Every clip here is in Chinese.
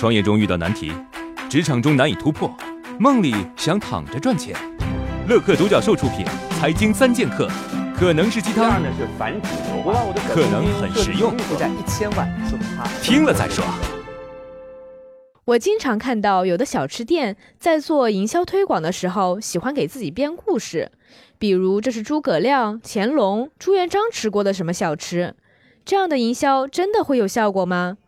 创业中遇到难题，职场中难以突破，梦里想躺着赚钱。乐客独角兽出品，《财经三剑客》可能是鸡汤，呢是繁殖牛我把我的可能很实用负债一千万，说明他听了再说。我经常看到有的小吃店在做营销推广的时候，喜欢给自己编故事，比如这是诸葛亮、乾隆、朱元璋吃过的什么小吃。这样的营销真的会有效果吗？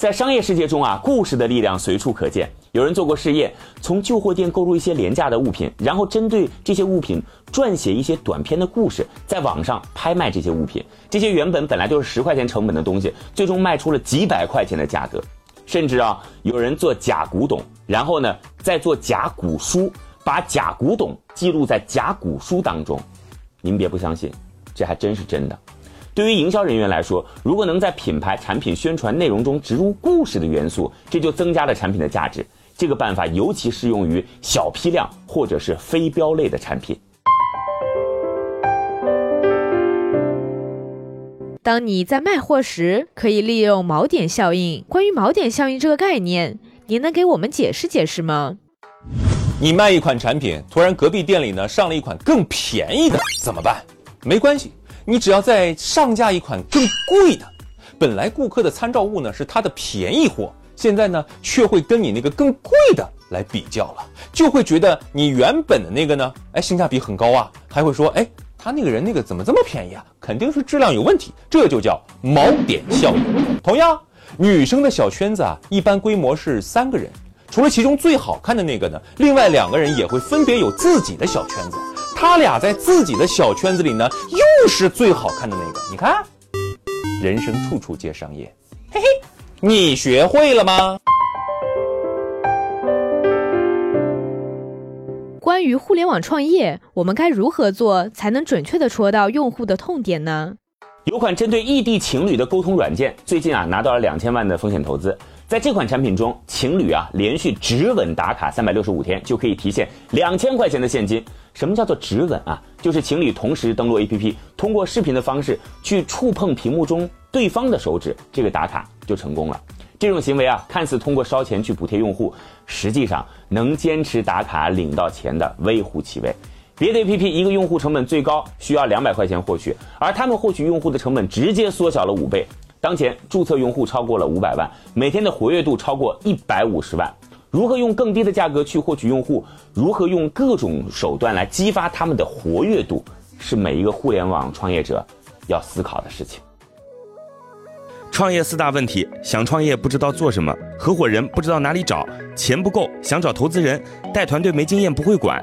在商业世界中啊，故事的力量随处可见。有人做过试验，从旧货店购入一些廉价的物品，然后针对这些物品撰写一些短篇的故事，在网上拍卖这些物品。这些原本本来就是十块钱成本的东西，最终卖出了几百块钱的价格。甚至啊，有人做假古董，然后呢再做假古书，把假古董记录在假古书当中。您别不相信，这还真是真的。对于营销人员来说，如果能在品牌产品宣传内容中植入故事的元素，这就增加了产品的价值。这个办法尤其适用于小批量或者是非标类的产品。当你在卖货时，可以利用锚点效应。关于锚点效应这个概念，您能给我们解释解释吗？你卖一款产品，突然隔壁店里呢上了一款更便宜的，怎么办？没关系，你只要再上架一款更贵的。本来顾客的参照物呢是他的便宜货，现在呢却会跟你那个更贵的来比较了，就会觉得你原本的那个呢，哎性价比很高啊，还会说，哎他那个人那个怎么这么便宜啊？肯定是质量有问题，这就叫锚点效应。同样，女生的小圈子啊，一般规模是三个人。除了其中最好看的那个呢，另外两个人也会分别有自己的小圈子。他俩在自己的小圈子里呢又，又是最好看的那个。你看，人生处处皆商业，嘿嘿，你学会了吗？关于互联网创业，我们该如何做才能准确的戳到用户的痛点呢？有款针对异地情侣的沟通软件，最近啊拿到了两千万的风险投资。在这款产品中，情侣啊连续直吻打卡三百六十五天，就可以提现两千块钱的现金。什么叫做直吻啊？就是情侣同时登录 APP，通过视频的方式去触碰屏幕中对方的手指，这个打卡就成功了。这种行为啊，看似通过烧钱去补贴用户，实际上能坚持打卡领到钱的微乎其微。别的 APP 一个用户成本最高需要两百块钱获取，而他们获取用户的成本直接缩小了五倍。当前注册用户超过了五百万，每天的活跃度超过一百五十万。如何用更低的价格去获取用户？如何用各种手段来激发他们的活跃度？是每一个互联网创业者要思考的事情。创业四大问题：想创业不知道做什么，合伙人不知道哪里找，钱不够想找投资人，带团队没经验不会管。